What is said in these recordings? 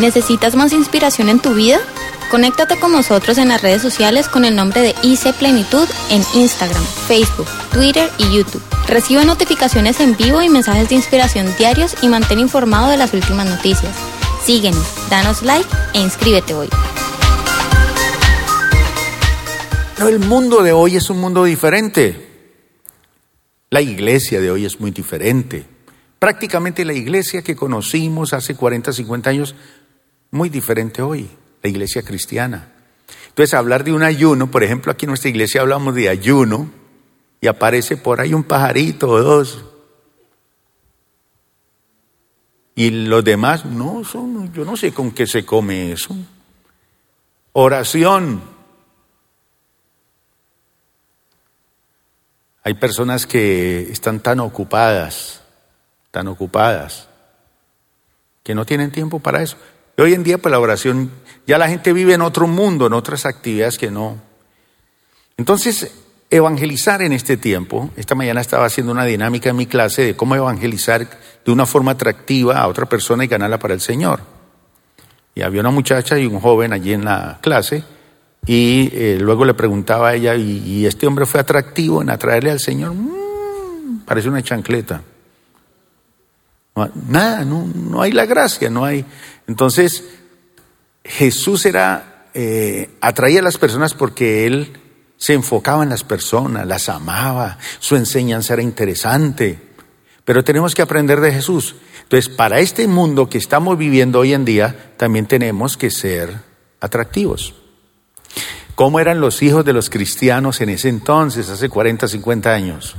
¿Necesitas más inspiración en tu vida? Conéctate con nosotros en las redes sociales con el nombre de IC Plenitud en Instagram, Facebook, Twitter y YouTube. Recibe notificaciones en vivo y mensajes de inspiración diarios y mantén informado de las últimas noticias. Síguenos, danos like e inscríbete hoy. el mundo de hoy es un mundo diferente. La iglesia de hoy es muy diferente. Prácticamente la iglesia que conocimos hace 40, 50 años, muy diferente hoy la iglesia cristiana. Entonces, hablar de un ayuno, por ejemplo, aquí en nuestra iglesia hablamos de ayuno y aparece por ahí un pajarito o dos. Y los demás, no, son, yo no sé con qué se come eso. Oración. Hay personas que están tan ocupadas, tan ocupadas, que no tienen tiempo para eso. Hoy en día, pues la oración ya la gente vive en otro mundo, en otras actividades que no. Entonces, evangelizar en este tiempo, esta mañana estaba haciendo una dinámica en mi clase de cómo evangelizar de una forma atractiva a otra persona y ganarla para el Señor. Y había una muchacha y un joven allí en la clase y eh, luego le preguntaba a ella, ¿y, este hombre fue atractivo en atraerle al Señor? Mm, parece una chancleta. Nada, no, no hay la gracia, no hay. Entonces, Jesús era, eh, atraía a las personas porque Él se enfocaba en las personas, las amaba, su enseñanza era interesante. Pero tenemos que aprender de Jesús. Entonces, para este mundo que estamos viviendo hoy en día, también tenemos que ser atractivos. ¿Cómo eran los hijos de los cristianos en ese entonces, hace 40, 50 años?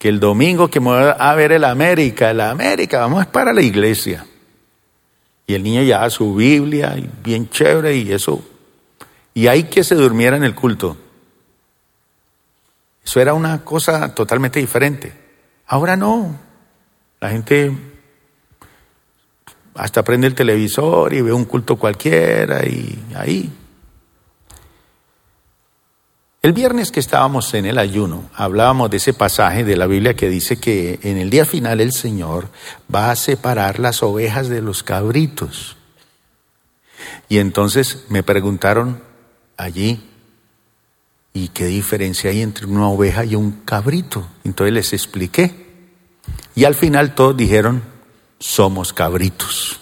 Que el domingo que me voy a ver el América, el América, vamos para la iglesia. Y el niño ya su Biblia, bien chévere, y eso. Y ahí que se durmiera en el culto. Eso era una cosa totalmente diferente. Ahora no. La gente hasta prende el televisor y ve un culto cualquiera y ahí. El viernes que estábamos en el ayuno, hablábamos de ese pasaje de la Biblia que dice que en el día final el Señor va a separar las ovejas de los cabritos. Y entonces me preguntaron allí, ¿y qué diferencia hay entre una oveja y un cabrito? Entonces les expliqué. Y al final todos dijeron, somos cabritos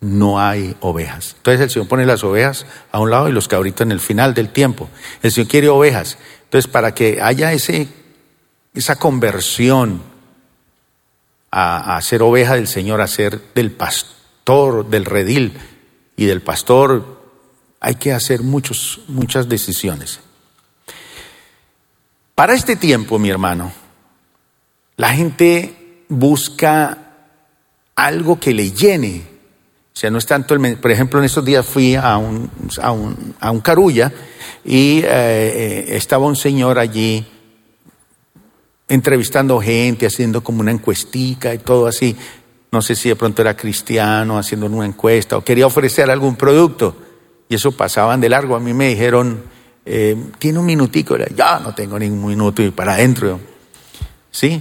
no hay ovejas. Entonces el Señor pone las ovejas a un lado y los cabritos en el final del tiempo. El Señor quiere ovejas. Entonces para que haya ese, esa conversión a, ser oveja del Señor, a ser del pastor, del redil y del pastor, hay que hacer muchos, muchas decisiones. Para este tiempo, mi hermano, la gente busca algo que le llene o sea, no es tanto el... Por ejemplo, en estos días fui a un, a un, a un carulla y eh, eh, estaba un señor allí entrevistando gente, haciendo como una encuestica y todo así. No sé si de pronto era cristiano, haciendo una encuesta o quería ofrecer algún producto. Y eso pasaban de largo. A mí me dijeron, eh, tiene un minutico. Ya no tengo ningún minuto y para adentro. Sí,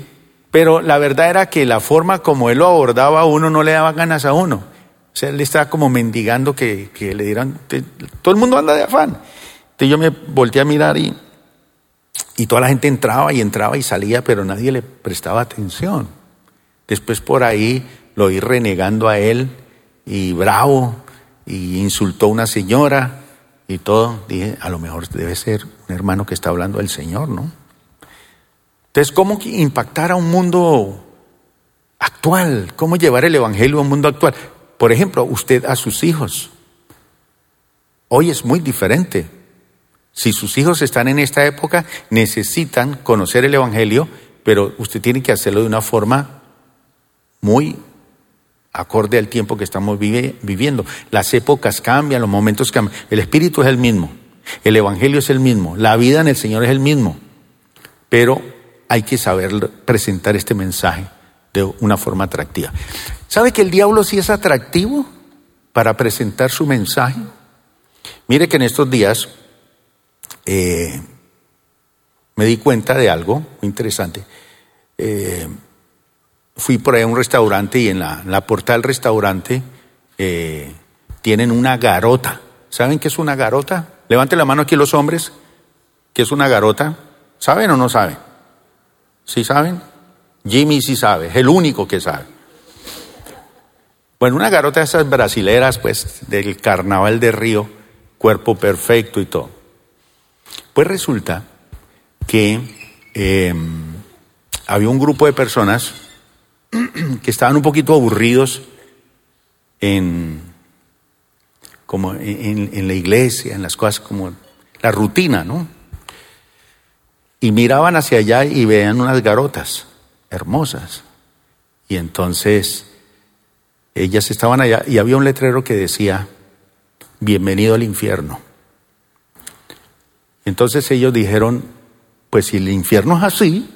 pero la verdad era que la forma como él lo abordaba a uno no le daba ganas a uno. O sea, él estaba como mendigando que, le dieran, todo el mundo anda de afán. Entonces yo me volteé a mirar y, y toda la gente entraba y entraba y salía, pero nadie le prestaba atención. Después por ahí lo oí renegando a él y bravo y insultó a una señora y todo. Dije, a lo mejor debe ser un hermano que está hablando del Señor, ¿no? Entonces, ¿cómo impactar a un mundo actual? ¿Cómo llevar el Evangelio a un mundo actual? Por ejemplo, usted a sus hijos. Hoy es muy diferente. Si sus hijos están en esta época, necesitan conocer el Evangelio, pero usted tiene que hacerlo de una forma muy acorde al tiempo que estamos viviendo. Las épocas cambian, los momentos cambian. El Espíritu es el mismo, el Evangelio es el mismo, la vida en el Señor es el mismo, pero hay que saber presentar este mensaje de una forma atractiva. ¿Sabe que el diablo sí es atractivo para presentar su mensaje? Mire que en estos días eh, me di cuenta de algo muy interesante. Eh, fui por ahí a un restaurante y en la, la puerta del restaurante eh, tienen una garota. ¿Saben qué es una garota? Levanten la mano aquí los hombres. ¿Qué es una garota? ¿Saben o no saben? ¿Sí saben? Jimmy sí sabe, es el único que sabe. Bueno, una garota de esas brasileras, pues, del carnaval de Río, cuerpo perfecto y todo. Pues resulta que em, había un grupo de personas que estaban un poquito aburridos en, como en, la iglesia, en las cosas como la rutina, ¿no? Y miraban hacia allá y veían unas garotas hermosas. Y entonces ellas estaban allá y había un letrero que decía, bienvenido al infierno. Entonces ellos dijeron, pues si el infierno es así,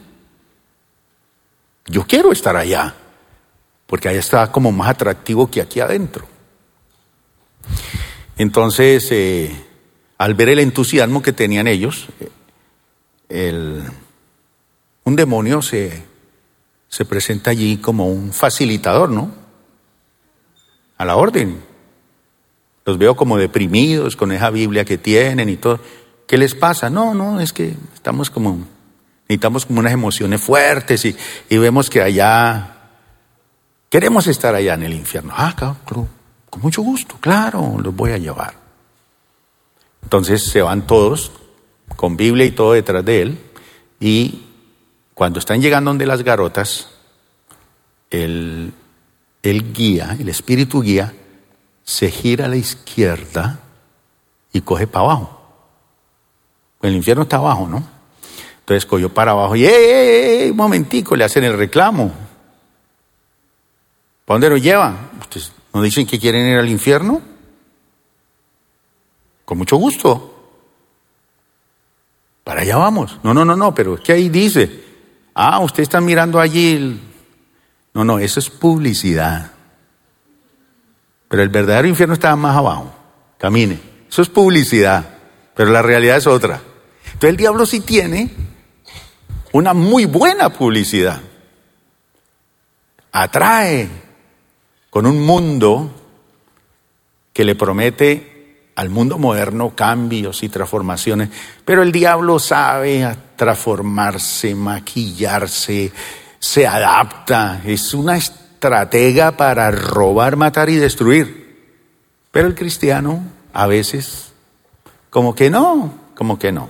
yo quiero estar allá, porque allá está como más atractivo que aquí adentro. Entonces, eh, al ver el entusiasmo que tenían ellos, un demonio se, se presenta allí como un facilitador, ¿no? A la orden. Los veo como deprimidos con esa Biblia que tienen y todo. ¿Qué les pasa? No, no, es que estamos como Necesitamos como unas emociones fuertes y, vemos que allá, queremos estar allá en el infierno. Ah, claro, con mucho gusto, claro, los voy a llevar. Entonces se van todos con Biblia y todo detrás de él y cuando están llegando donde las garotas, el, el guía, el espíritu guía, se gira a la izquierda y coge para abajo. El infierno está abajo, ¿no? Entonces cogió para abajo y, ¡eh, un momentico! Le hacen el reclamo. ¿Para dónde lo llevan? ¿Ustedes no dicen que quieren ir al infierno? Con mucho gusto. Para allá vamos. No, no, no, no, pero es que ahí dice, ah, usted está mirando allí. No, no, eso es publicidad. Pero el verdadero infierno está más abajo. Camine. Eso es publicidad. Pero la realidad es otra. Entonces el diablo sí tiene una muy buena publicidad. Atrae con un mundo que le promete al mundo moderno cambios y transformaciones, pero el diablo sabe transformarse, maquillarse, se adapta, es una estratega para robar, matar y destruir. Pero el cristiano a veces, como que no, como que no.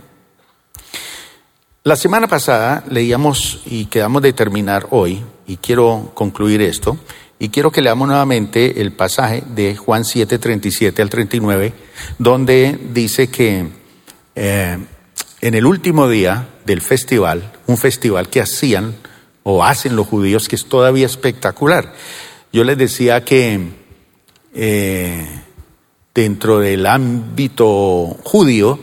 La semana pasada leíamos y quedamos de terminar hoy, y quiero concluir esto, y quiero que leamos nuevamente el pasaje de Juan 7, 37 al 39, donde dice que eh, en el último día del festival, un festival que hacían o hacen los judíos, que es todavía espectacular, yo les decía que eh, dentro del ámbito judío,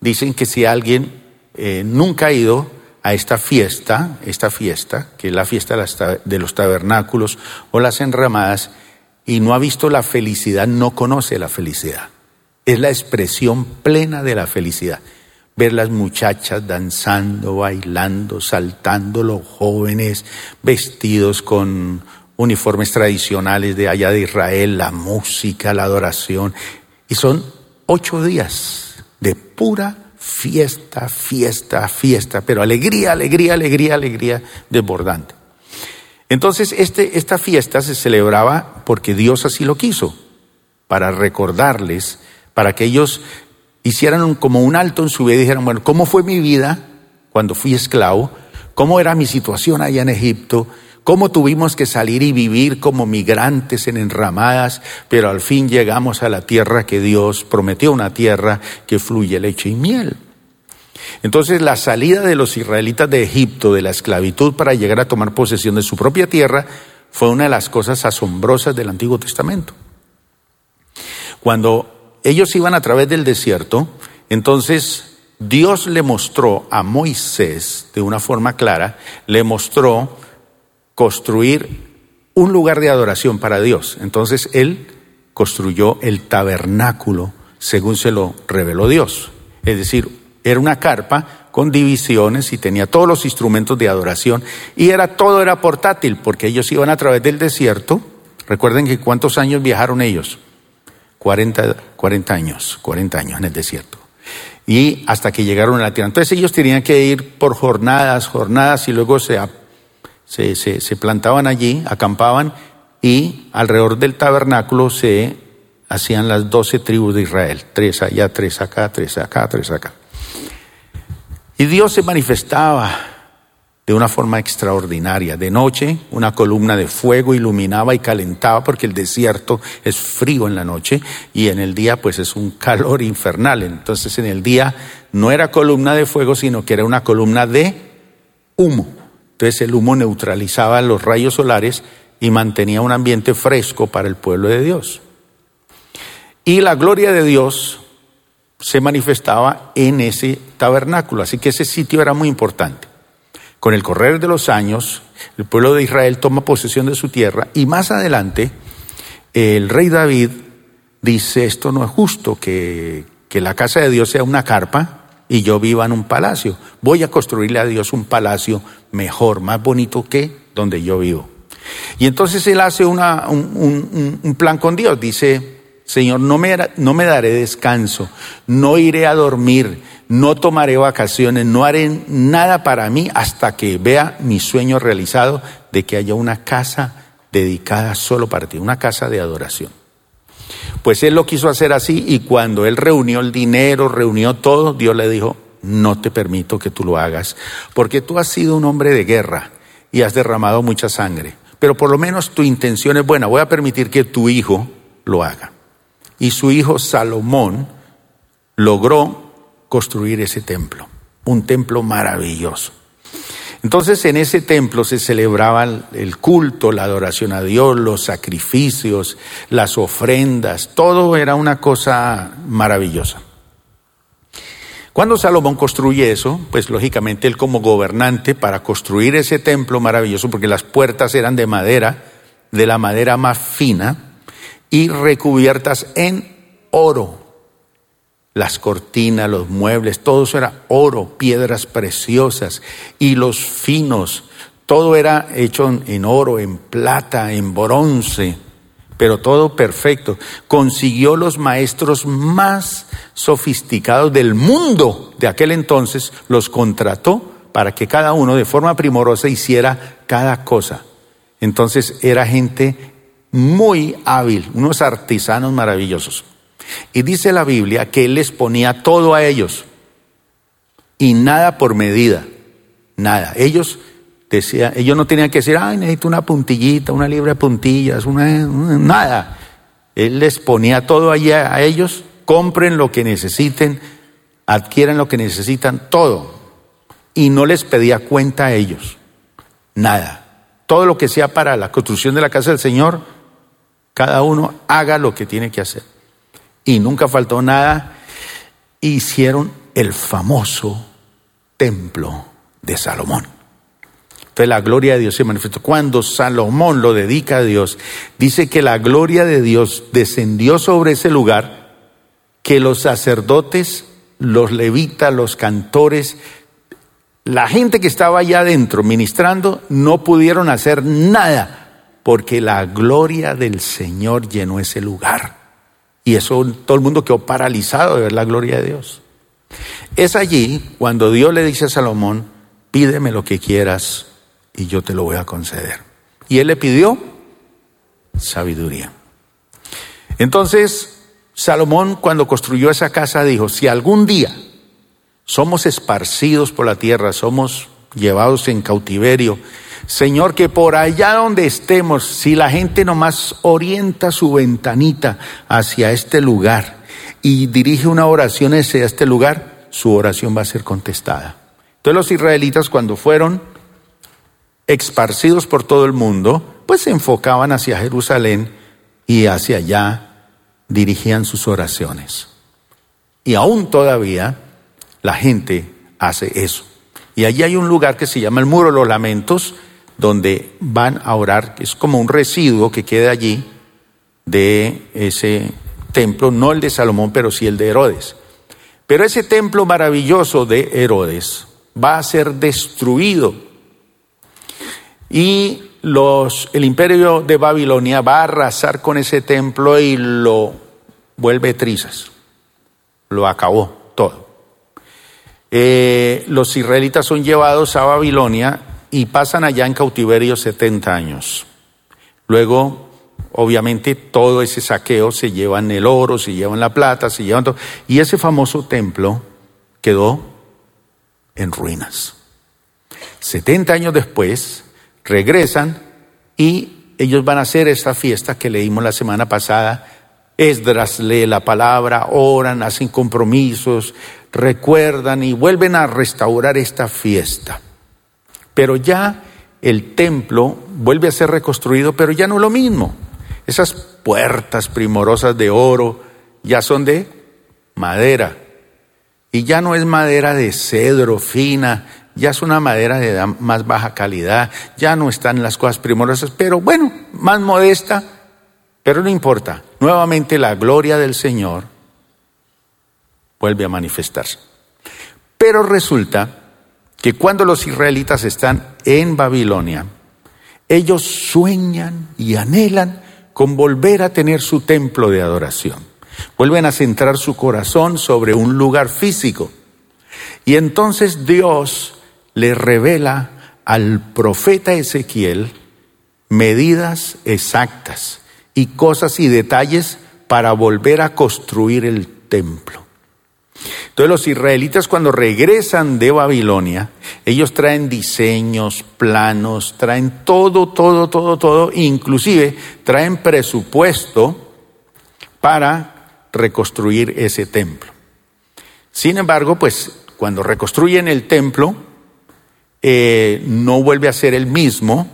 dicen que si alguien eh, nunca ha ido a esta fiesta, esta fiesta, que es la fiesta de los tabernáculos o las enramadas, y no ha visto la felicidad, no conoce la felicidad. Es la expresión plena de la felicidad. Ver las muchachas danzando, bailando, saltando, los jóvenes vestidos con uniformes tradicionales de allá de Israel, la música, la adoración. Y son ocho días de pura fiesta, fiesta, fiesta, pero alegría, alegría, alegría, alegría desbordante. Entonces, este, esta fiesta se celebraba porque Dios así lo quiso, para recordarles, para que ellos hicieran como un alto en su vida y dijeran, bueno, ¿cómo fue mi vida cuando fui esclavo? ¿Cómo era mi situación allá en Egipto? cómo tuvimos que salir y vivir como migrantes en enramadas, pero al fin llegamos a la tierra que Dios prometió, una tierra que fluye leche y miel. Entonces la salida de los israelitas de Egipto, de la esclavitud, para llegar a tomar posesión de su propia tierra, fue una de las cosas asombrosas del Antiguo Testamento. Cuando ellos iban a través del desierto, entonces Dios le mostró a Moisés, de una forma clara, le mostró construir un lugar de adoración para Dios. Entonces él construyó el tabernáculo según se lo reveló Dios. Es decir, era una carpa con divisiones y tenía todos los instrumentos de adoración y era todo era portátil porque ellos iban a través del desierto. Recuerden que cuántos años viajaron ellos? 40, 40 años, 40 años en el desierto. Y hasta que llegaron a la tierra. Entonces ellos tenían que ir por jornadas, jornadas y luego se, se, se, se plantaban allí, acampaban y alrededor del tabernáculo se hacían las doce tribus de Israel, tres allá, tres acá, tres acá, tres acá. Y Dios se manifestaba de una forma extraordinaria. De noche, una columna de fuego iluminaba y calentaba porque el desierto es frío en la noche y en el día pues es un calor infernal. Entonces en el día no era columna de fuego, sino que era una columna de humo. Entonces el humo neutralizaba los rayos solares y mantenía un ambiente fresco para el pueblo de Dios. Y la gloria de Dios se manifestaba en ese tabernáculo. Así que ese sitio era muy importante. Con el correr de los años, el pueblo de Israel toma posesión de su tierra y más adelante el rey David dice, esto no es justo, que, que la casa de Dios sea una carpa y yo viva en un palacio. Voy a construirle a Dios un palacio mejor, más bonito que donde yo vivo. Y entonces él hace un, un, un plan con Dios, dice, Señor, no me, no me daré descanso, no iré a dormir, no tomaré vacaciones, no haré nada para mí hasta que vea mi sueño realizado de que haya una casa dedicada solo para ti, una casa de adoración. Pues él lo quiso hacer así y cuando él reunió el dinero, reunió todo, Dios le dijo, no te permito que tú lo hagas, porque tú has sido un hombre de guerra y has derramado mucha sangre, pero por lo menos tu intención es buena, voy a permitir que tu hijo lo haga y su hijo Salomón logró construir ese templo, un templo maravilloso. Entonces en ese templo se celebraban el culto, la adoración a Dios, los sacrificios, las ofrendas, todo era una cosa maravillosa. Cuando Salomón construye eso, pues lógicamente él como gobernante para construir ese templo maravilloso, porque las puertas eran de madera, de la madera más fina, y recubiertas en oro. Las cortinas, los muebles, todo eso era oro, piedras preciosas, y los finos, todo era hecho en oro, en plata, en bronce, pero todo perfecto. Consiguió los maestros más sofisticados del mundo de aquel entonces, los contrató para que cada uno de forma primorosa hiciera cada cosa. Entonces era gente muy hábil, unos artesanos maravillosos. Y dice la Biblia que Él les ponía todo a ellos y nada por medida, nada. Ellos decían, ellos no tenían que decir, ay, necesito una puntillita, una libra de puntillas, una, nada. Él les ponía todo allí a ellos, compren lo que necesiten, adquieran lo que necesitan, todo. Y no les pedía cuenta a ellos, nada. Todo lo que sea para la construcción de la casa del Señor, cada uno haga lo que tiene que hacer. Y nunca faltó nada. Hicieron el famoso templo de Salomón. Entonces la gloria de Dios se manifestó. Cuando Salomón lo dedica a Dios, dice que la gloria de Dios descendió sobre ese lugar, que los sacerdotes, los levitas, los cantores, la gente que estaba allá adentro ministrando, no pudieron hacer nada porque la gloria del Señor llenó ese lugar. Y eso todo el mundo quedó paralizado de ver la gloria de Dios. Es allí cuando Dios le dice a Salomón, pídeme lo que quieras y yo te lo voy a conceder. Y él le pidió sabiduría. Entonces, Salomón cuando construyó esa casa dijo, si algún día somos esparcidos por la tierra, somos llevados en cautiverio, Señor, que por allá donde estemos, si la gente nomás orienta su ventanita hacia este lugar y dirige una oración hacia este lugar, su oración va a ser contestada. Entonces los israelitas cuando fueron esparcidos por todo el mundo, pues se enfocaban hacia Jerusalén y hacia allá dirigían sus oraciones. Y aún todavía la gente hace eso. Y allí hay un lugar que se llama el Muro de los Lamentos, donde van a orar, es como un residuo que queda allí de ese templo, no el de Salomón, pero sí el de Herodes. Pero ese templo maravilloso de Herodes va a ser destruido. Y los, el imperio de Babilonia va a arrasar con ese templo y lo vuelve trizas. Lo acabó todo. Eh, los israelitas son llevados a Babilonia y pasan allá en cautiverio 70 años. Luego, obviamente, todo ese saqueo se llevan el oro, se llevan la plata, se llevan todo. Y ese famoso templo quedó en ruinas. 70 años después, regresan y ellos van a hacer esta fiesta que leímos la semana pasada. Esdras lee la palabra, oran, hacen compromisos, recuerdan y vuelven a restaurar esta fiesta. Pero ya el templo vuelve a ser reconstruido, pero ya no es lo mismo. Esas puertas primorosas de oro ya son de madera. Y ya no es madera de cedro fina, ya es una madera de más baja calidad, ya no están las cosas primorosas, pero bueno, más modesta, pero no importa. Nuevamente la gloria del Señor vuelve a manifestarse. Pero resulta que cuando los israelitas están en Babilonia, ellos sueñan y anhelan con volver a tener su templo de adoración. Vuelven a centrar su corazón sobre un lugar físico. Y entonces Dios le revela al profeta Ezequiel medidas exactas y cosas y detalles para volver a construir el templo. Entonces los israelitas cuando regresan de Babilonia, ellos traen diseños, planos, traen todo, todo, todo, todo, inclusive traen presupuesto para reconstruir ese templo. Sin embargo, pues cuando reconstruyen el templo, eh, no vuelve a ser el mismo,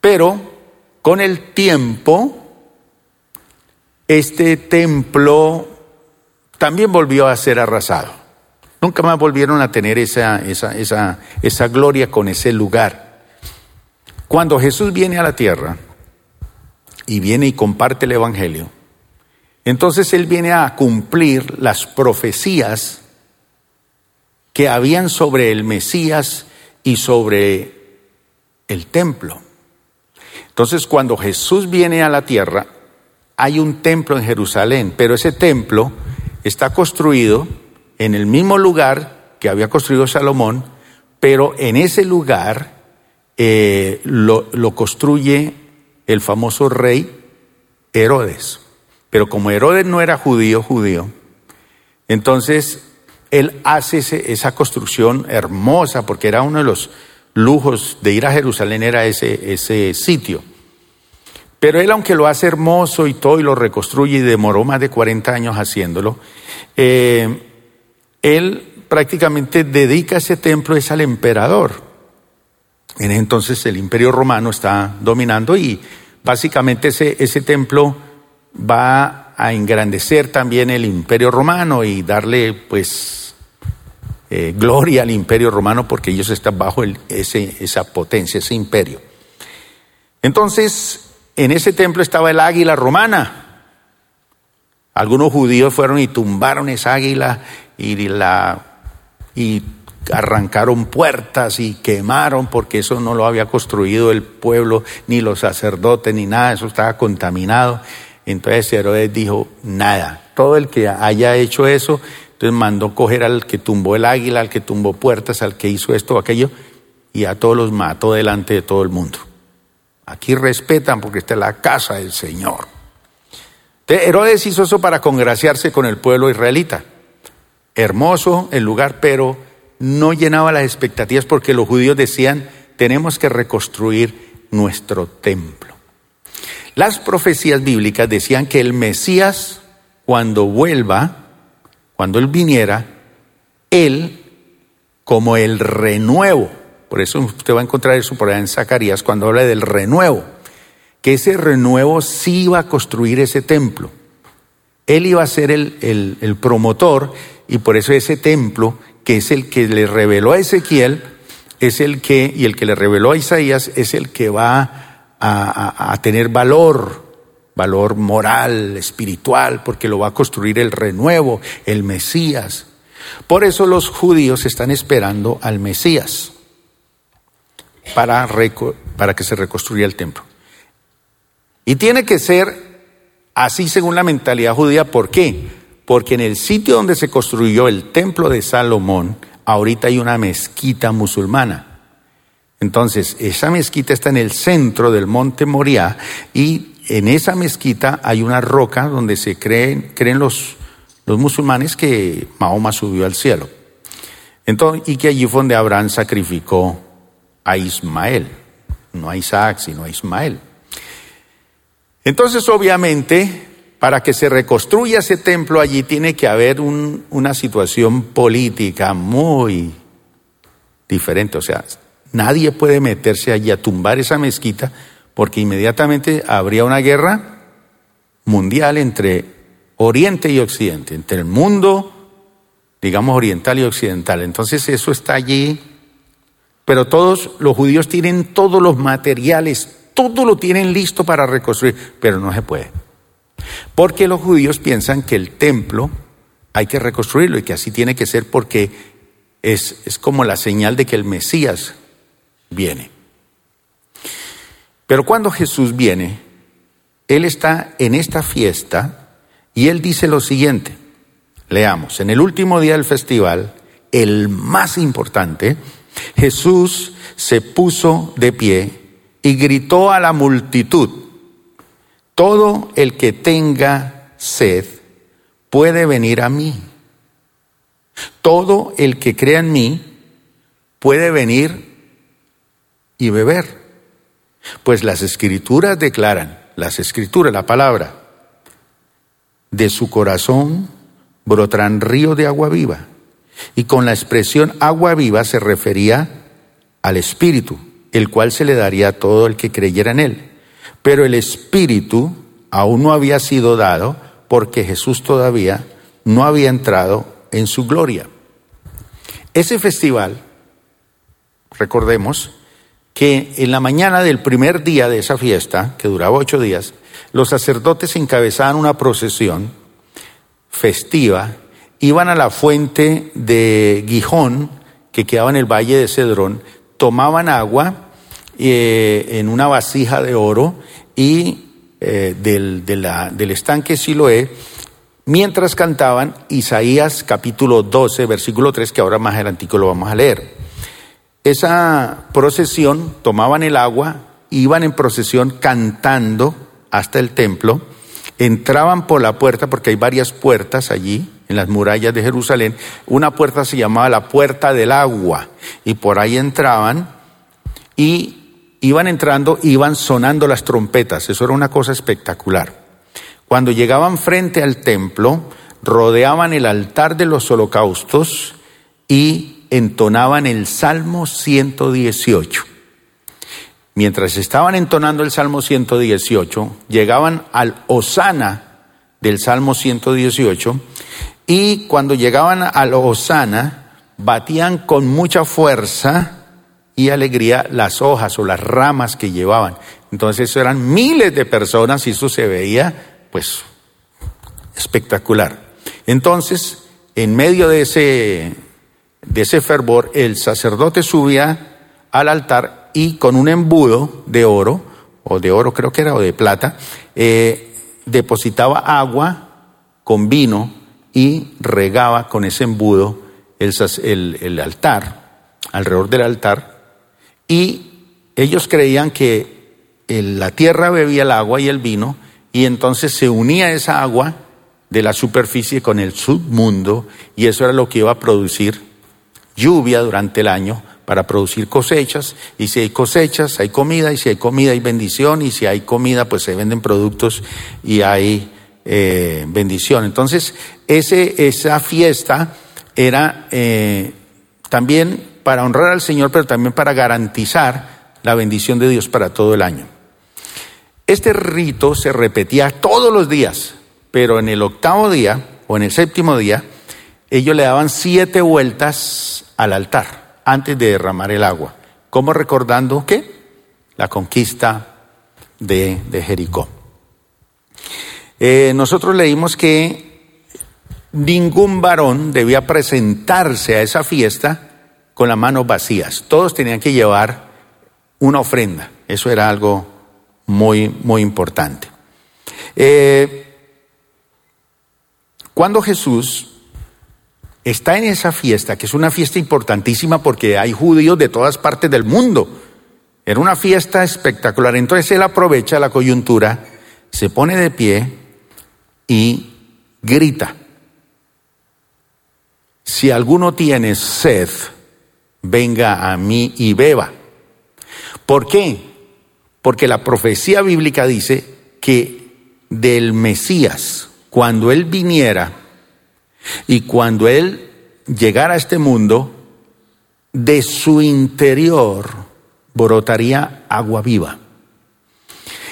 pero con el tiempo, este templo también volvió a ser arrasado. Nunca más volvieron a tener esa, esa, esa, esa gloria con ese lugar. Cuando Jesús viene a la tierra y viene y comparte el Evangelio, entonces Él viene a cumplir las profecías que habían sobre el Mesías y sobre el templo. Entonces cuando Jesús viene a la tierra, hay un templo en Jerusalén, pero ese templo está construido en el mismo lugar que había construido Salomón, pero en ese lugar eh, lo, construye el famoso rey Herodes. Pero como Herodes no era judío, judío, entonces él hace esa construcción hermosa, porque era uno de los lujos de ir a Jerusalén, era ese, ese sitio. Pero él, aunque lo hace hermoso y todo, y lo reconstruye y demoró más de 40 años haciéndolo, eh, él prácticamente dedica ese templo es al emperador. En entonces el imperio romano está dominando y básicamente ese, ese templo va a engrandecer también el imperio romano y darle pues eh, gloria al imperio romano porque ellos están bajo ese, esa potencia, ese imperio. Entonces, en ese templo estaba el águila romana. Algunos judíos fueron y tumbaron esa águila y la y arrancaron puertas y quemaron porque eso no lo había construido el pueblo, ni los sacerdotes, ni nada, eso estaba contaminado. Entonces Herodes dijo, nada, todo el que haya hecho eso, entonces mandó coger al que tumbó el águila, al que tumbó puertas, al que hizo esto o aquello, y a todos los mató delante de todo el mundo. Aquí respetan porque está la casa del Señor. Herodes hizo eso para congraciarse con el pueblo israelita. Hermoso el lugar, pero no llenaba las expectativas porque los judíos decían, tenemos que reconstruir nuestro templo. Las profecías bíblicas decían que el Mesías, cuando vuelva, cuando él viniera, él, como el renuevo, por eso usted va a encontrar eso por allá en Zacarías cuando habla del renuevo, que ese renuevo sí iba a construir ese templo. Él iba a ser el, el, promotor y por eso ese templo, que es el que le reveló a Ezequiel, es el que, y el que le reveló a Isaías, es el que va a, a tener valor, valor moral, espiritual, porque lo va a construir el renuevo, el Mesías. Por eso los judíos están esperando al Mesías para, que se reconstruya el templo. Y tiene que ser así según la mentalidad judía. ¿Por qué? Porque en el sitio donde se construyó el templo de Salomón, ahorita hay una mezquita musulmana. Entonces, esa mezquita está en el centro del monte Moriah y en esa mezquita hay una roca donde se creen, creen los, los musulmanes que Mahoma subió al cielo. Entonces, y que allí fue donde Abraham sacrificó a Ismael, no a Isaac, sino a Ismael. Entonces, obviamente, para que se reconstruya ese templo allí tiene que haber una situación política muy diferente. O sea, nadie puede meterse allí a tumbar esa mezquita porque inmediatamente habría una guerra mundial entre Oriente y Occidente, entre el mundo, digamos, oriental y occidental. Entonces eso está allí, pero todos los judíos tienen todos los materiales, todo lo tienen listo para reconstruir, pero no se puede. Porque los judíos piensan que el templo hay que reconstruirlo y que así tiene que ser porque es, es como la señal de que el Mesías viene. Pero cuando Jesús viene, Él está en esta fiesta y Él dice lo siguiente. Leamos, en el último día del festival, el más importante, Jesús se puso de pie y gritó a la multitud, todo el que tenga sed puede venir a mí. Todo el que crea en mí puede venir y beber. Pues las escrituras declaran, las escrituras, la palabra, de su corazón brotarán río de agua viva. Y con la expresión agua viva se refería al Espíritu, el cual se le daría a todo el que creyera en él. Pero el Espíritu aún no había sido dado porque Jesús todavía no había entrado en su gloria. Ese festival, recordemos, que en la mañana del primer día de esa fiesta, que duraba ocho días, los sacerdotes encabezaban una procesión festiva, iban a la fuente de Gijón, que quedaba en el valle de Cedrón, tomaban agua eh, en una vasija de oro y eh, del, del estanque Siloé, mientras cantaban Isaías capítulo 12, versículo 3, que ahora más adelantico lo vamos a leer. Esa procesión, tomaban el agua, iban en procesión cantando hasta el templo, entraban por la puerta, porque hay varias puertas allí, en las murallas de Jerusalén, una puerta se llamaba la puerta del agua, y por ahí entraban y iban entrando, iban sonando las trompetas, eso era una cosa espectacular. Cuando llegaban frente al templo, rodeaban el altar de los holocaustos y entonaban el Salmo 118. Mientras estaban entonando el Salmo 118, llegaban al Osana del Salmo 118 y cuando llegaban al Osana batían con mucha fuerza y alegría las hojas o las ramas que llevaban. Entonces eran miles de personas y eso se veía pues espectacular. Entonces, en medio de ese de ese fervor, el sacerdote subía al altar y con un embudo de oro, o de oro creo que era, o de plata, eh, depositaba agua con vino y regaba con ese embudo el, altar, alrededor del altar, y ellos creían que la tierra bebía el agua y el vino, y entonces se unía esa agua de la superficie con el submundo, y eso era lo que iba a producir lluvia durante el año para producir cosechas y si hay cosechas hay comida y si hay comida hay bendición y si hay comida pues se venden productos y hay eh, bendición. Entonces ese, esa fiesta era eh, también para honrar al Señor pero también para garantizar la bendición de Dios para todo el año. Este rito se repetía todos los días, pero en el octavo día o en el séptimo día ellos le daban siete vueltas al altar antes de derramar el agua, como recordando que la conquista de, Jericó. Eh, nosotros leímos que ningún varón debía presentarse a esa fiesta con las manos vacías. Todos tenían que llevar una ofrenda. Eso era algo muy, muy importante. Eh, cuando Jesús está en esa fiesta, que es una fiesta importantísima porque hay judíos de todas partes del mundo, era una fiesta espectacular. Entonces él aprovecha la coyuntura, se pone de pie y grita. Si alguno tiene sed, venga a mí y beba. ¿Por qué? Porque la profecía bíblica dice que del Mesías, cuando Él viniera y cuando Él llegara a este mundo, de su interior brotaría agua viva.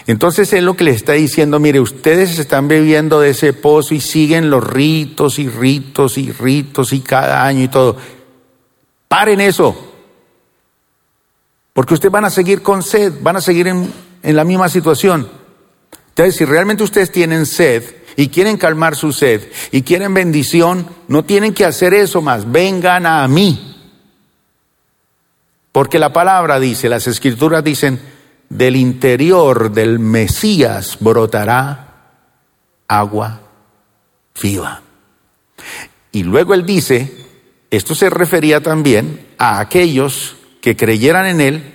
Entonces Él lo que le está diciendo, mire, ustedes están bebiendo de ese pozo y siguen los ritos y ritos y ritos y cada año y todo. Paren eso. Porque ustedes van a seguir con sed, van a seguir en, en la misma situación. Entonces, si realmente ustedes tienen sed y quieren calmar su sed y quieren bendición, no tienen que hacer eso más. Vengan a mí. Porque la palabra dice, las escrituras dicen, del interior del Mesías brotará agua viva. Y luego él dice, esto se refería también a aquellos que creyeran en Él,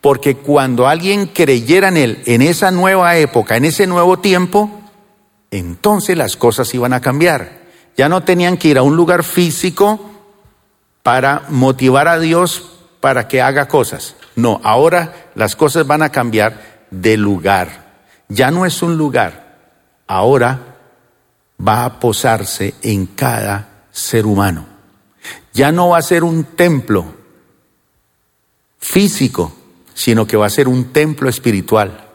porque cuando alguien creyera en Él en esa nueva época, en ese nuevo tiempo, entonces las cosas iban a cambiar. Ya no tenían que ir a un lugar físico para motivar a Dios para que haga cosas. No, ahora las cosas van a cambiar de lugar. Ya no es un lugar, ahora va a posarse en cada ser humano. Ya no va a ser un templo físico, sino que va a ser un templo espiritual.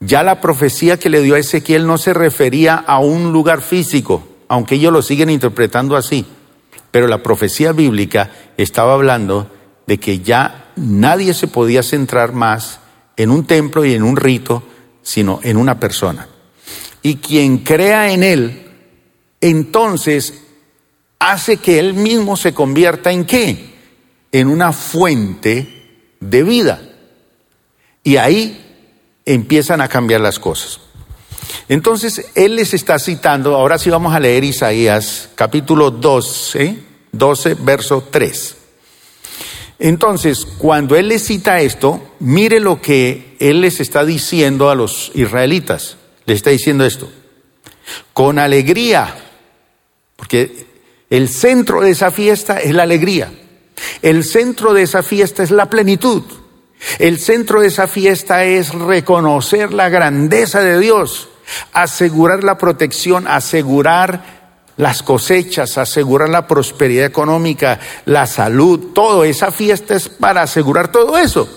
Ya la profecía que le dio a Ezequiel no se refería a un lugar físico, aunque ellos lo siguen interpretando así, pero la profecía bíblica estaba hablando de que ya nadie se podía centrar más en un templo y en un rito, sino en una persona. Y quien crea en él, entonces hace que él mismo se convierta en qué? En una fuente de vida. Y ahí empiezan a cambiar las cosas. Entonces, él les está citando, ahora sí vamos a leer Isaías capítulo 12, 12, verso 3. Entonces, cuando él les cita esto, mire lo que él les está diciendo a los israelitas. Les está diciendo esto. Con alegría, porque el centro de esa fiesta es la alegría. El centro de esa fiesta es la plenitud. El centro de esa fiesta es reconocer la grandeza de Dios, asegurar la protección, asegurar las cosechas, asegurar la prosperidad económica, la salud, todo. Esa fiesta es para asegurar todo eso.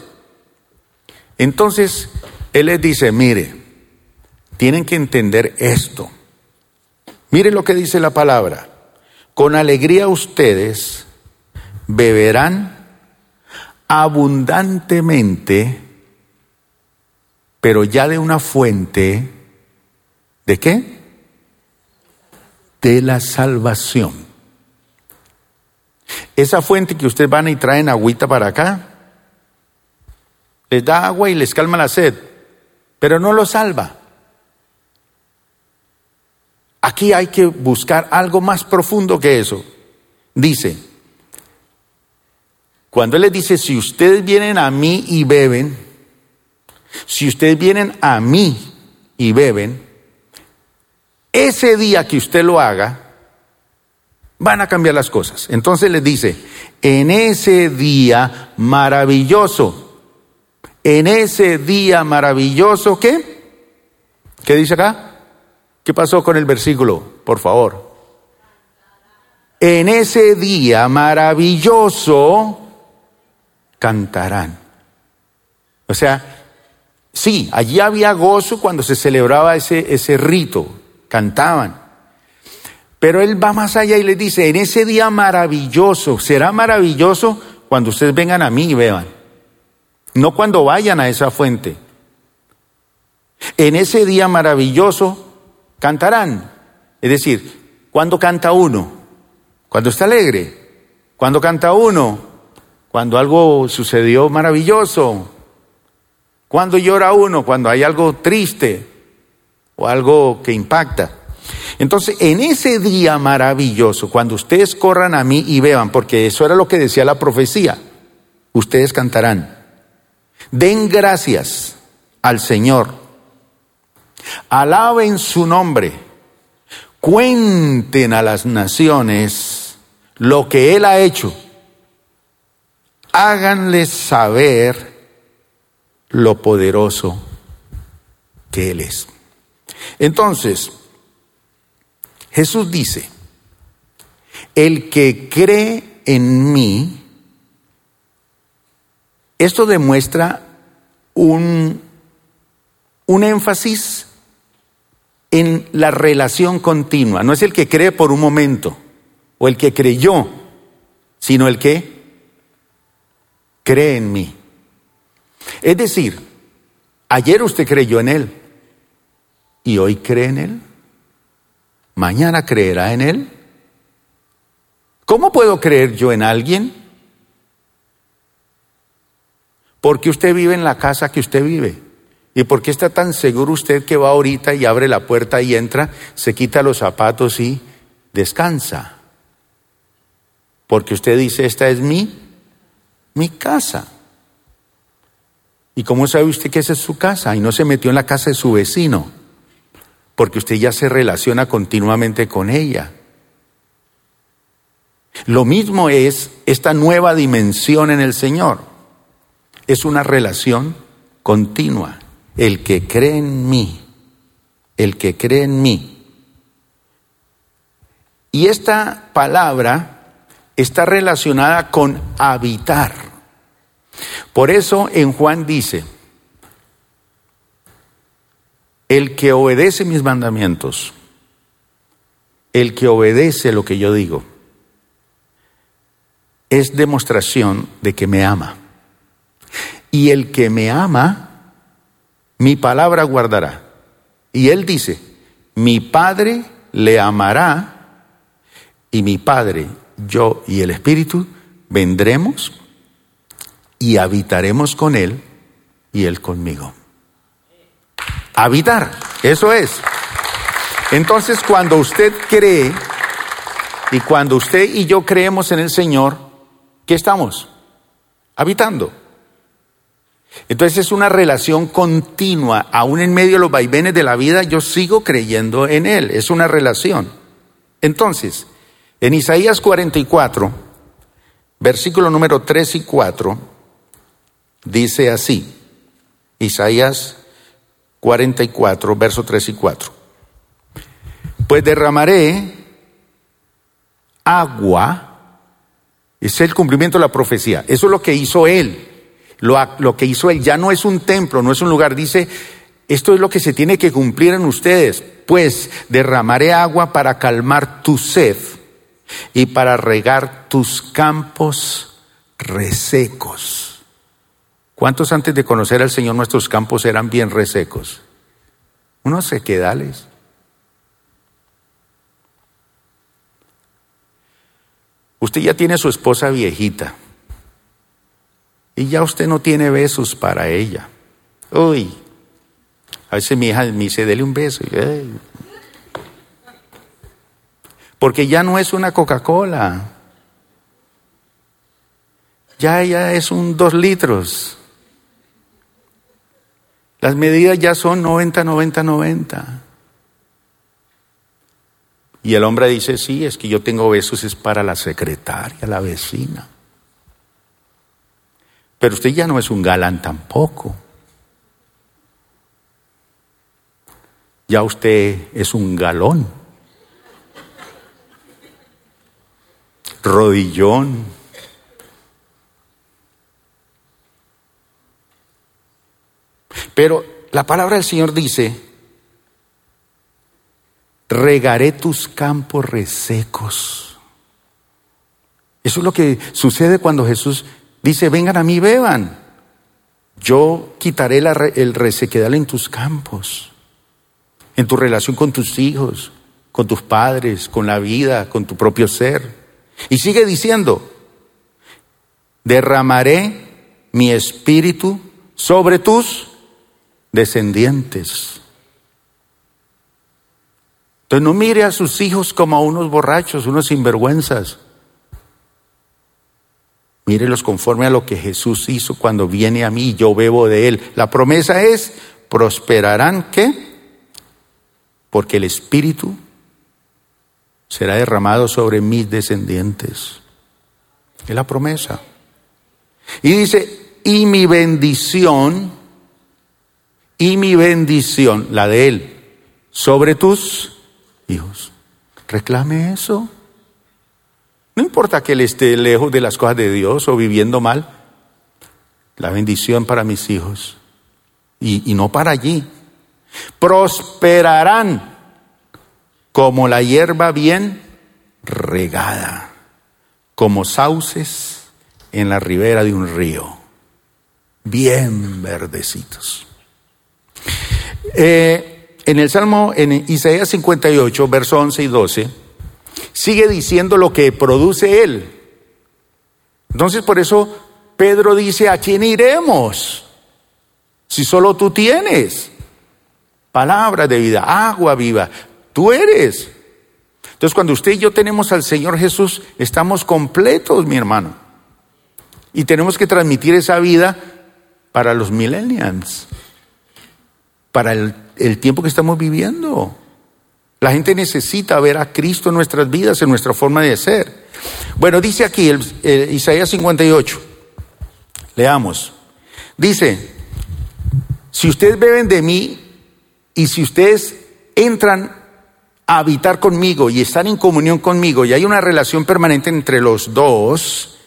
Entonces, Él les dice, mire, tienen que entender esto. Mire lo que dice la palabra. Con alegría ustedes beberán abundantemente, pero ya de una fuente, ¿de qué? De la salvación. Esa fuente que ustedes van y traen agüita para acá, les da agua y les calma la sed, pero no lo salva. Aquí hay que buscar algo más profundo que eso. Dice, cuando Él les dice, si ustedes vienen a mí y beben, si ustedes vienen a mí y beben, ese día que usted lo haga, van a cambiar las cosas. Entonces les dice, en ese día maravilloso, en ese día maravilloso, ¿qué? ¿Qué dice acá? ¿Qué pasó con el versículo? Por favor. En ese día maravilloso cantarán. O sea, sí, allí había gozo cuando se celebraba ese, ese rito, cantaban. Pero él va más allá y les dice, en ese día maravilloso, será maravilloso cuando ustedes vengan a mí y vean, no cuando vayan a esa fuente. En ese día maravilloso cantarán. Es decir, ¿cuándo canta uno? Cuando está alegre. ¿Cuándo canta uno? Cuando algo sucedió maravilloso. ¿Cuándo llora uno? Cuando hay algo triste o algo que impacta. Entonces, en ese día maravilloso, cuando ustedes corran a mí y beban, porque eso era lo que decía la profecía, ustedes cantarán, den gracias al Señor, alaben su nombre, cuenten a las naciones lo que Él ha hecho, háganles saber lo poderoso que Él es. Entonces, Jesús dice, el que cree en mí, esto demuestra un, un énfasis en la relación continua. No es el que cree por un momento o el que creyó, sino el que cree en mí. Es decir, ayer usted creyó en Él y hoy cree en Él mañana creerá en Él. ¿Cómo puedo creer yo en alguien? Porque usted vive en la casa que usted vive. ¿Y por qué está tan seguro usted que va ahorita y abre la puerta y entra, se quita los zapatos y descansa? Porque usted dice, esta es mi, mi casa. ¿Y cómo sabe usted que esa es su casa y no se metió en la casa de su vecino? porque usted ya se relaciona continuamente con ella. Lo mismo es esta nueva dimensión en el Señor. Es una relación continua. El que cree en mí, el que cree en mí. Y esta palabra está relacionada con habitar. Por eso en Juan dice, el que obedece mis mandamientos, el que obedece lo que yo digo, es demostración de que me ama. Y el que me ama, mi palabra guardará. Y él dice, mi Padre le amará y mi Padre, yo y el Espíritu vendremos y habitaremos con él y él conmigo habitar. Eso es. Entonces, cuando usted cree y cuando usted y yo creemos en el Señor, ¿qué estamos? Habitando. Entonces es una relación continua, aún en medio de los vaivenes de la vida, yo sigo creyendo en Él, es una relación. Entonces, en Isaías 44, versículo número 3 y 4, dice así, Isaías 44, versos 3 y 4. Pues derramaré agua, es el cumplimiento de la profecía, eso es lo que hizo él, lo, lo que hizo él ya no es un templo, no es un lugar, dice, esto es lo que se tiene que cumplir en ustedes, pues derramaré agua para calmar tu sed y para regar tus campos resecos. ¿Cuántos antes de conocer al Señor nuestros campos eran bien resecos? Unos sequedales. Usted ya tiene su esposa viejita y ya usted no tiene besos para ella. Uy, a veces mi hija me dice, dele un beso. Porque ya no es una Coca-Cola. Ya ella es un dos litros. Las medidas ya son 90, 90, 90. Y el hombre dice, sí, es que yo tengo besos, es para la secretaria, la vecina. Pero usted ya no es un galán tampoco. Ya usted es un galón. Rodillón. Pero la palabra del Señor dice, regaré tus campos resecos. Eso es lo que sucede cuando Jesús dice, vengan a mí, beban. Yo quitaré el resequedal en tus campos, en tu relación con tus hijos, con tus padres, con la vida, con tu propio ser. Y sigue diciendo, derramaré mi espíritu sobre tus descendientes. Entonces no mire a sus hijos como a unos borrachos, unos sinvergüenzas. Mírelos conforme a lo que Jesús hizo cuando viene a mí y yo bebo de él. La promesa es, prosperarán qué? Porque el Espíritu será derramado sobre mis descendientes. Es la promesa. Y dice, y mi bendición, y mi bendición, la de Él, sobre tus hijos. Reclame eso. No importa que Él esté lejos de las cosas de Dios o viviendo mal. La bendición para mis hijos. Y, y no para allí. Prosperarán como la hierba bien regada, como sauces en la ribera de un río, bien verdecitos. Eh, en el Salmo, en Isaías 58, verso 11 y 12, sigue diciendo lo que produce él. Entonces, por eso Pedro dice, ¿a quién iremos? Si solo tú tienes palabra de vida, agua viva, tú eres. Entonces, cuando usted y yo tenemos al Señor Jesús, estamos completos, mi hermano. Y tenemos que transmitir esa vida para los millennials, para el, tiempo que estamos viviendo. La gente necesita ver a Cristo en nuestras vidas, en nuestra forma de ser. Bueno, dice aquí el, Isaías 58. Leamos. Dice, si ustedes beben de mí y si ustedes entran a habitar conmigo y están en comunión conmigo y hay una relación permanente entre los dos,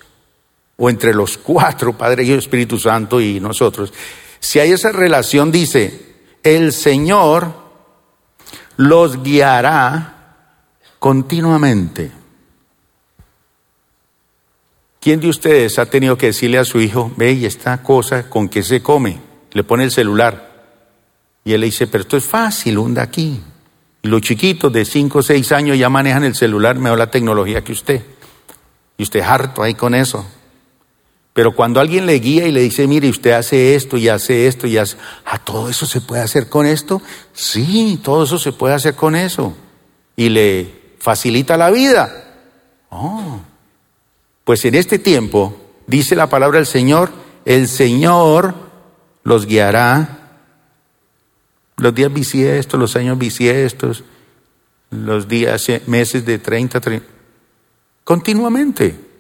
o entre los cuatro, Padre, y Espíritu Santo y nosotros, si hay esa relación, dice, el Señor los guiará continuamente. ¿Quién de ustedes ha tenido que decirle a su hijo, ve y esta cosa con que se come? Le pone el celular. Y él le dice, pero esto es fácil, hunda aquí. Y los chiquitos de 5 o 6 años ya manejan el celular mejor la tecnología que usted. Y usted harto ahí con eso. Pero cuando alguien le guía y le dice, mire, usted hace esto y hace esto y hace, ¿a ah, todo eso se puede hacer con esto? Sí, todo eso se puede hacer con eso. Y le facilita la vida. Oh. Pues en este tiempo, dice la palabra del Señor, el Señor los guiará. Los días bisiestos, los años bisiestos, los días, meses de 30, 30 continuamente.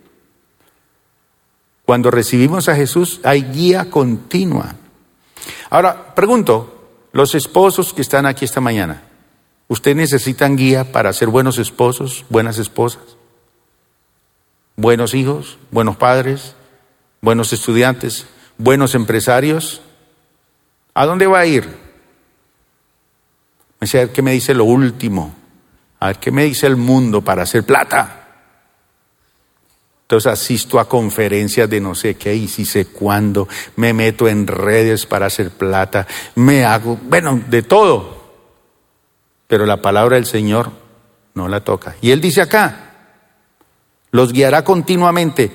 Cuando recibimos a Jesús hay guía continua. Ahora, pregunto, los esposos que están aquí esta mañana, ¿ustedes necesitan guía para ser buenos esposos, buenas esposas? ¿Buenos hijos, buenos padres, buenos estudiantes, buenos empresarios? ¿A dónde va a ir? A ver qué me dice lo último. A ver qué me dice el mundo para hacer plata. Entonces asisto a conferencias de no sé qué y si sé cuándo, me meto en redes para hacer plata, me hago, bueno, de todo. Pero la palabra del Señor no la toca. Y Él dice acá, los guiará continuamente,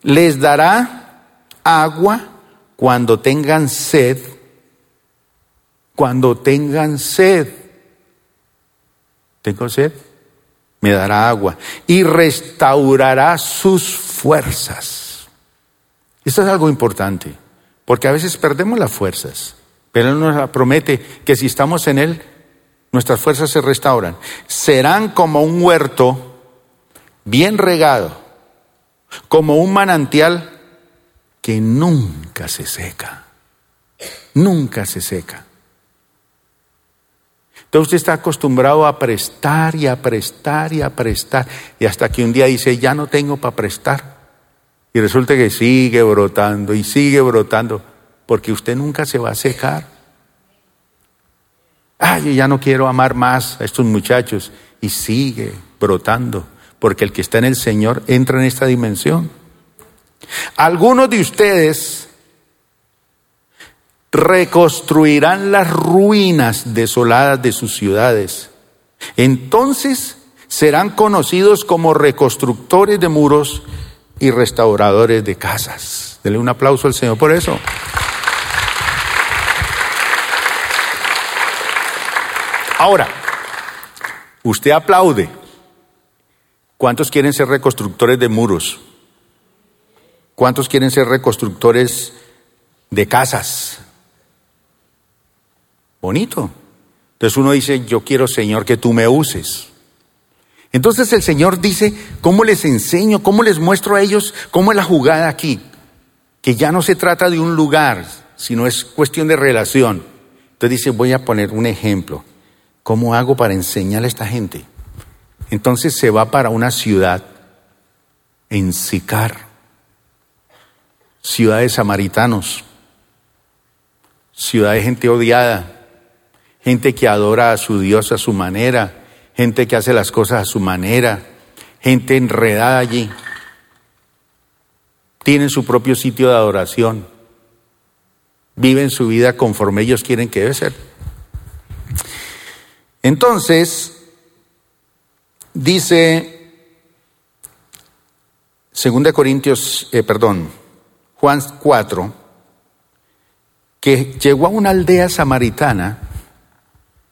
les dará agua cuando tengan sed, cuando tengan sed. ¿Tengo sed? Me dará agua y restaurará sus fuerzas. Esto es algo importante, porque a veces perdemos las fuerzas, pero Él nos promete que si estamos en Él, nuestras fuerzas se restauran. Serán como un huerto bien regado, como un manantial que nunca se seca, nunca se seca. Entonces usted está acostumbrado a prestar y a prestar y a prestar. Y hasta que un día dice, ya no tengo para prestar. Y resulta que sigue brotando y sigue brotando. Porque usted nunca se va a secar. Ay, yo ya no quiero amar más a estos muchachos. Y sigue brotando. Porque el que está en el Señor entra en esta dimensión. Algunos de ustedes reconstruirán las ruinas desoladas de sus ciudades Entonces serán conocidos como reconstructores de muros y restauradores de casas. Dele un aplauso al Señor por eso. Ahora, usted aplaude. ¿Cuántos quieren ser reconstructores de muros? ¿Cuántos quieren ser reconstructores de casas? Bonito. Entonces uno dice, yo quiero Señor que tú me uses. Entonces el Señor dice, ¿cómo les enseño? ¿Cómo les muestro a ellos cómo es la jugada aquí? Que ya no se trata de un lugar, sino es cuestión de relación. Entonces dice, voy a poner un ejemplo. ¿Cómo hago para enseñarle a esta gente? Entonces se va para una ciudad en Sicar, ciudad de samaritanos, ciudad de gente odiada, gente que adora a su Dios a su manera, gente que hace las cosas a su manera, gente enredada allí. Tienen su propio sitio de adoración, viven su vida conforme ellos quieren que debe ser. Entonces, dice 2 Corintios, eh, perdón, Juan 4, que llegó a una aldea samaritana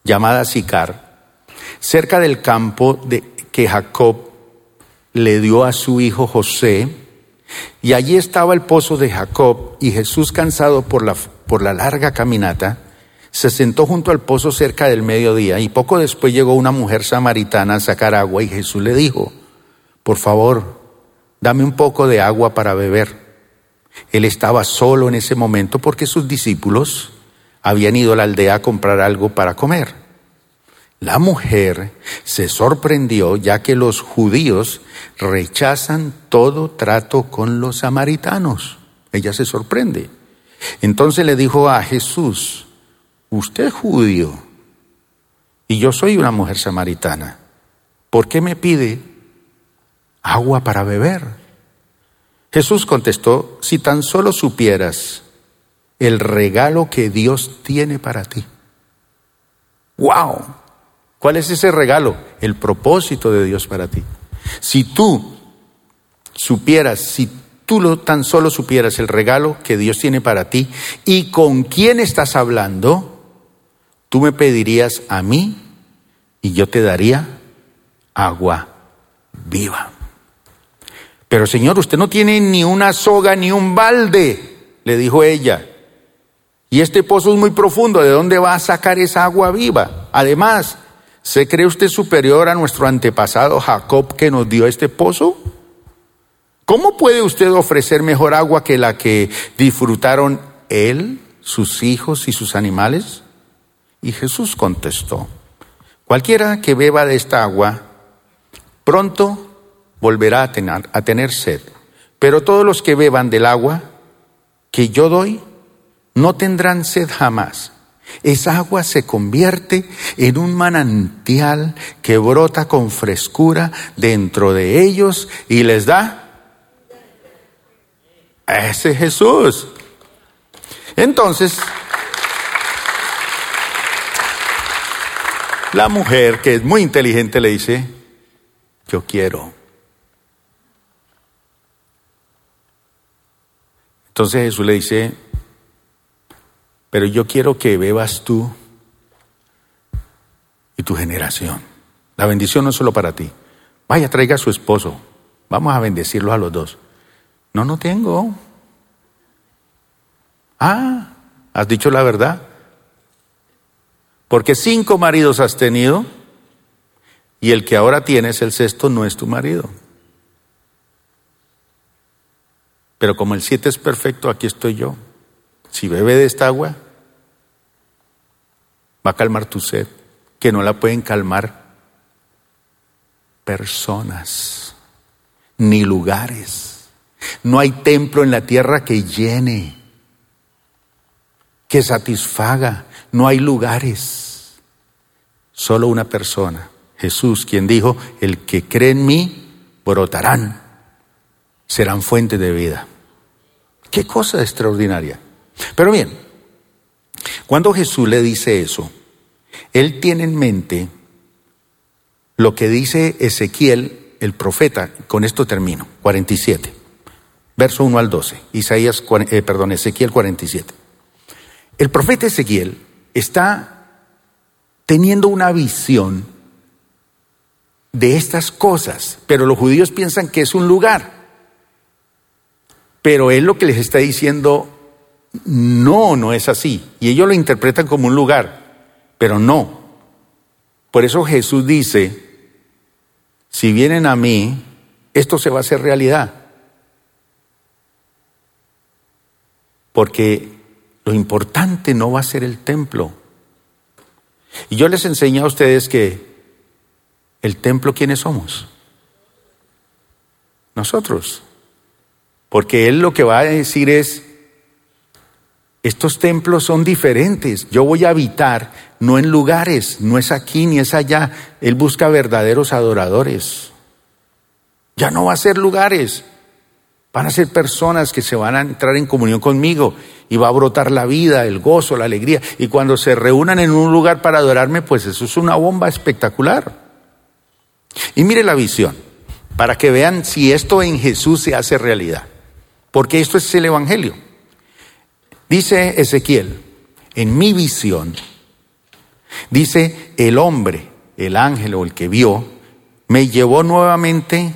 llamada Sicar, cerca del campo de, que Jacob le dio a su hijo José, y allí estaba el pozo de Jacob, y Jesús, cansado por la, por la larga caminata, se sentó junto al pozo cerca del mediodía y poco después llegó una mujer samaritana a sacar agua y Jesús le dijo, por favor, dame un poco de agua para beber. Él estaba solo en ese momento porque sus discípulos habían ido a la aldea a comprar algo para comer. La mujer se sorprendió ya que los judíos rechazan todo trato con los samaritanos. Ella se sorprende. Entonces le dijo a Jesús, usted es judío y yo soy una mujer samaritana, ¿por qué me pide agua para beber? Jesús contestó, si tan solo supieras el regalo que Dios tiene para ti. ¡Wow! ¿Cuál es ese regalo? El propósito de Dios para ti. Si tú supieras, si tú lo, tan solo supieras el regalo que Dios tiene para ti y con quién estás hablando, Tú me pedirías a mí y yo te daría agua viva. Pero Señor, usted no tiene ni una soga ni un balde, le dijo ella. Y este pozo es muy profundo, ¿de dónde va a sacar esa agua viva? Además, ¿se cree usted superior a nuestro antepasado Jacob que nos dio este pozo? ¿Cómo puede usted ofrecer mejor agua que la que disfrutaron él, sus hijos y sus animales? Y Jesús contestó, cualquiera que beba de esta agua, pronto volverá a tener, a tener sed, pero todos los que beban del agua que yo doy, no tendrán sed jamás. Esa agua se convierte en un manantial que brota con frescura dentro de ellos y les da ese Jesús. Entonces, La mujer, que es muy inteligente, le dice, yo quiero. Entonces Jesús le dice, pero yo quiero que bebas tú y tu generación. La bendición no es solo para ti. Vaya, traiga a su esposo. Vamos a bendecirlos a los dos. No, no tengo. Ah, has dicho la verdad. Porque cinco maridos has tenido y el que ahora tienes, el sexto, no es tu marido. Pero como el siete es perfecto, aquí estoy yo. Si bebe de esta agua, va a calmar tu sed, que no la pueden calmar personas, ni lugares. No hay templo en la tierra que llene, que satisfaga, no hay lugares, solo una persona, Jesús, quien dijo, el que cree en mí, brotarán, serán fuentes de vida. Qué cosa extraordinaria. Pero bien, cuando Jesús le dice eso, Él tiene en mente lo que dice Ezequiel, el profeta. Con esto termino. 47. Verso 1 al 12. Isaías, eh, perdón, Ezequiel 47. El profeta Ezequiel está teniendo una visión de estas cosas, pero los judíos piensan que es un lugar. Pero él lo que les está diciendo, no, no es así. Y ellos lo interpretan como un lugar, pero no. Por eso Jesús dice, si vienen a mí, esto se va a hacer realidad. Porque lo importante no va a ser el templo. Y yo les enseñé a ustedes que el templo, ¿quiénes somos? Nosotros. Porque Él lo que va a decir es, estos templos son diferentes. Yo voy a habitar no en lugares, no es aquí ni es allá. Él busca verdaderos adoradores. Ya no va a ser lugares. Van a ser personas que se van a entrar en comunión conmigo y va a brotar la vida, el gozo, la alegría. Y cuando se reúnan en un lugar para adorarme, pues eso es una bomba espectacular. Y mire la visión, para que vean si esto en Jesús se hace realidad. Porque esto es el Evangelio. Dice Ezequiel, en mi visión, dice el hombre, el ángel o el que vio, me llevó nuevamente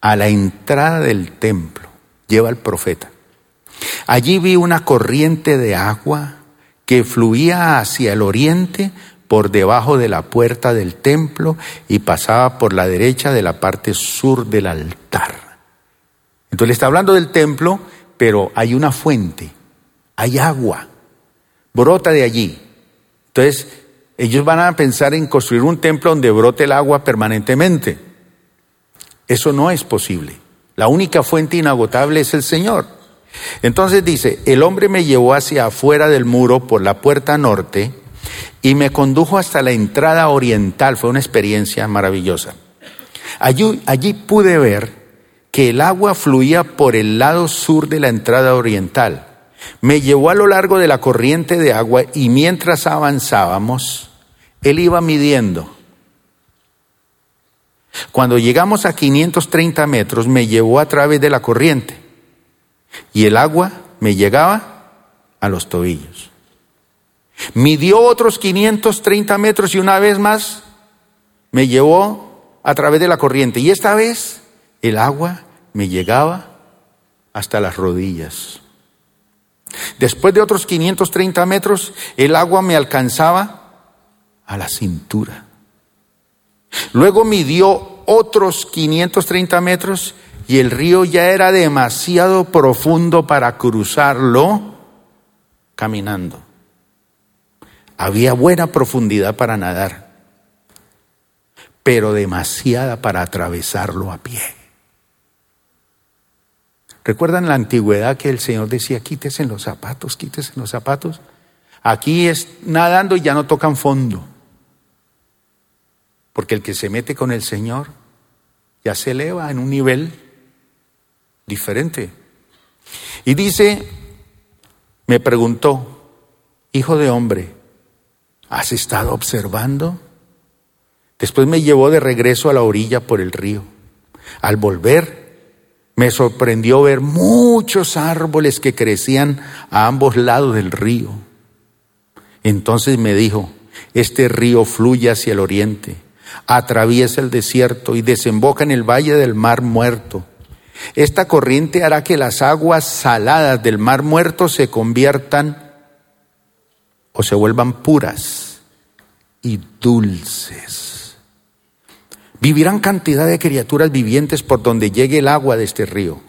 a la entrada del templo, lleva al profeta. Allí vi una corriente de agua que fluía hacia el oriente por debajo de la puerta del templo y pasaba por la derecha de la parte sur del altar. Entonces le está hablando del templo, pero hay una fuente hay agua, brota de allí. Entonces, ellos van a pensar en construir un templo donde brote el agua permanentemente. Eso no es posible. La única fuente inagotable es el Señor. Entonces dice, el hombre me llevó hacia afuera del muro por la puerta norte y me condujo hasta la entrada oriental. Fue una experiencia maravillosa. Allí, allí pude ver que el agua fluía por el lado sur de la entrada oriental me llevó a lo largo de la corriente de agua y mientras avanzábamos, él iba midiendo. Cuando llegamos a 530 metros, me llevó a través de la corriente y el agua me llegaba a los tobillos. Midió otros 530 metros y una vez más me llevó a través de la corriente y esta vez el agua me llegaba hasta las rodillas. Después de otros 530 metros, el agua me alcanzaba a la cintura. Luego midió otros 530 metros y el río ya era demasiado profundo para cruzarlo caminando. Había buena profundidad para nadar, pero demasiada para atravesarlo a pie. ¿Recuerdan la antigüedad que el Señor decía, quítese los zapatos, quítese los zapatos? Aquí es nadando y ya no tocan fondo. Porque el que se mete con el Señor ya se eleva en un nivel diferente. Y dice, me preguntó, hijo de hombre, ¿has estado observando? Después me llevó de regreso a la orilla por el río. Al volver, me sorprendió ver muchos árboles que crecían a ambos lados del río. Entonces me dijo, este río fluye hacia el oriente, atraviesa el desierto y desemboca en el valle del mar muerto. Esta corriente hará que las aguas saladas del mar muerto se conviertan o se vuelvan puras y dulces. Vivirán cantidad de criaturas vivientes por donde llegue el agua de este río.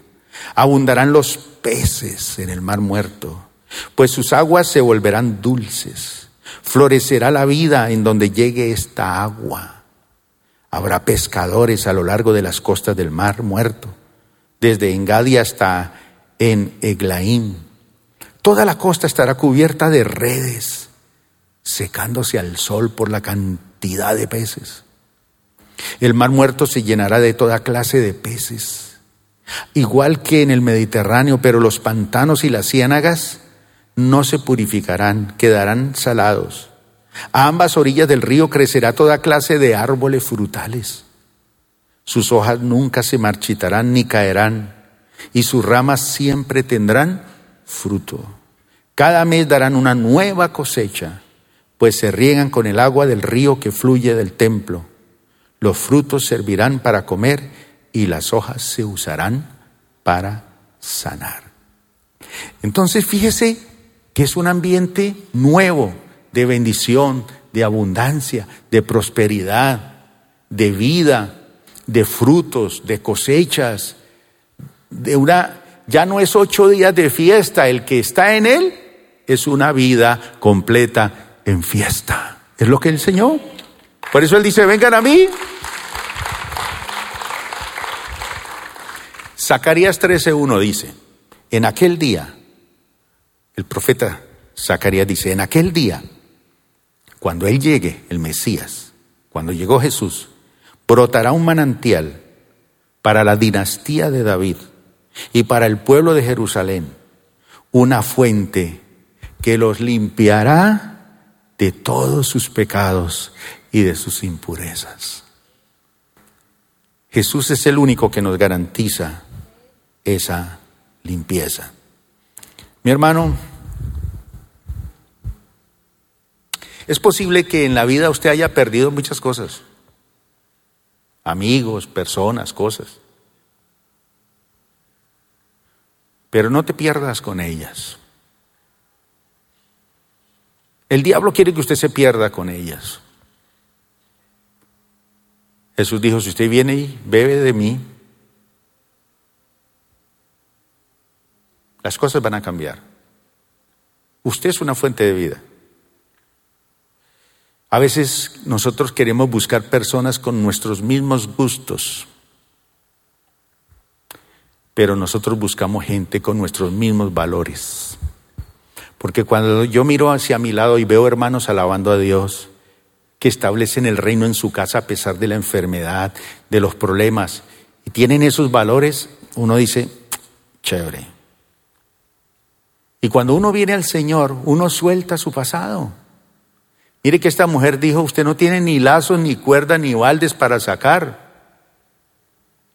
Abundarán los peces en el mar muerto, pues sus aguas se volverán dulces. Florecerá la vida en donde llegue esta agua. Habrá pescadores a lo largo de las costas del mar muerto, desde Engadi hasta en Eglaim. Toda la costa estará cubierta de redes, secándose al sol por la cantidad de peces. El mar muerto se llenará de toda clase de peces, igual que en el Mediterráneo, pero los pantanos y las ciénagas no se purificarán, quedarán salados. A ambas orillas del río crecerá toda clase de árboles frutales. Sus hojas nunca se marchitarán ni caerán, y sus ramas siempre tendrán fruto. Cada mes darán una nueva cosecha, pues se riegan con el agua del río que fluye del templo. Los frutos servirán para comer y las hojas se usarán para sanar. Entonces fíjese que es un ambiente nuevo de bendición, de abundancia, de prosperidad, de vida, de frutos, de cosechas, de una, ya no es ocho días de fiesta, el que está en él es una vida completa en fiesta. Es lo que él enseñó. Por eso él dice, vengan a mí. Zacarías 13.1 dice, en aquel día, el profeta Zacarías dice, en aquel día, cuando Él llegue, el Mesías, cuando llegó Jesús, brotará un manantial para la dinastía de David y para el pueblo de Jerusalén, una fuente que los limpiará de todos sus pecados y de sus impurezas. Jesús es el único que nos garantiza esa limpieza. Mi hermano, Es posible que en la vida usted haya perdido muchas cosas. Amigos, personas, cosas. Pero no te pierdas con ellas. El diablo quiere que usted se pierda con ellas. Jesús dijo, si usted viene y bebe de mí, las cosas van a cambiar. Usted es una fuente de vida. A veces nosotros queremos buscar personas con nuestros mismos gustos, pero nosotros buscamos gente con nuestros mismos valores. Porque cuando yo miro hacia mi lado y veo hermanos alabando a Dios, que establecen el reino en su casa a pesar de la enfermedad, de los problemas, y tienen esos valores, uno dice, chévere. Y cuando uno viene al Señor, uno suelta su pasado. Mire que esta mujer dijo, usted no tiene ni lazos, ni cuerda, ni baldes para sacar.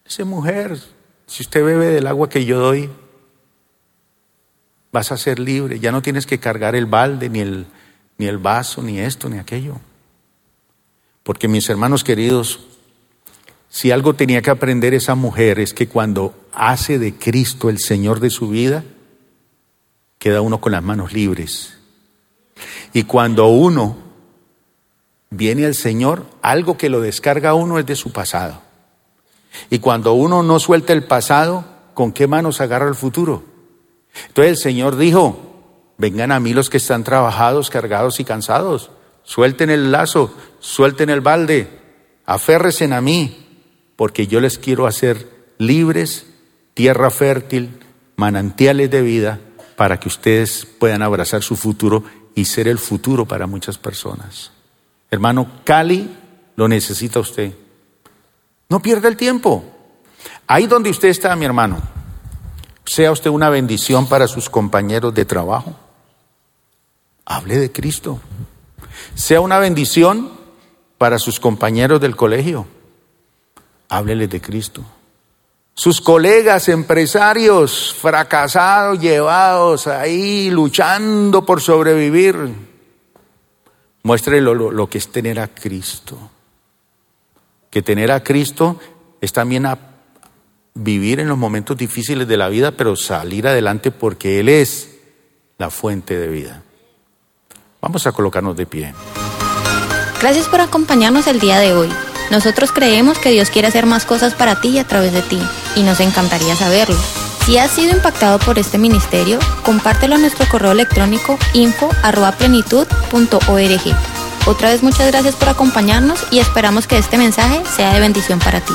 Esa mujer, si usted bebe del agua que yo doy, vas a ser libre. Ya no tienes que cargar el balde, ni el, ni el vaso, ni esto, ni aquello. Porque mis hermanos queridos, si algo tenía que aprender esa mujer es que cuando hace de Cristo el Señor de su vida, queda uno con las manos libres. Y cuando uno viene el Señor, algo que lo descarga a uno es de su pasado. Y cuando uno no suelta el pasado, ¿con qué manos agarra el futuro? Entonces el Señor dijo, vengan a mí los que están trabajados, cargados y cansados, suelten el lazo, suelten el balde, aférresen a mí, porque yo les quiero hacer libres, tierra fértil, manantiales de vida, para que ustedes puedan abrazar su futuro y ser el futuro para muchas personas. Hermano, Cali lo necesita usted. No pierda el tiempo. Ahí donde usted está, mi hermano, sea usted una bendición para sus compañeros de trabajo. Hable de Cristo. Sea una bendición para sus compañeros del colegio. Háblele de Cristo. Sus colegas empresarios fracasados, llevados ahí, luchando por sobrevivir. Muéstrele lo, que es tener a Cristo. Que tener a Cristo es también a vivir en los momentos difíciles de la vida, pero salir adelante porque Él es la fuente de vida. Vamos a colocarnos de pie. Gracias por acompañarnos el día de hoy. Nosotros creemos que Dios quiere hacer más cosas para ti y a través de ti, y nos encantaría saberlo. Si has sido impactado por este ministerio, compártelo en nuestro correo electrónico info.plenitud.org. Otra vez muchas gracias por acompañarnos y esperamos que este mensaje sea de bendición para ti.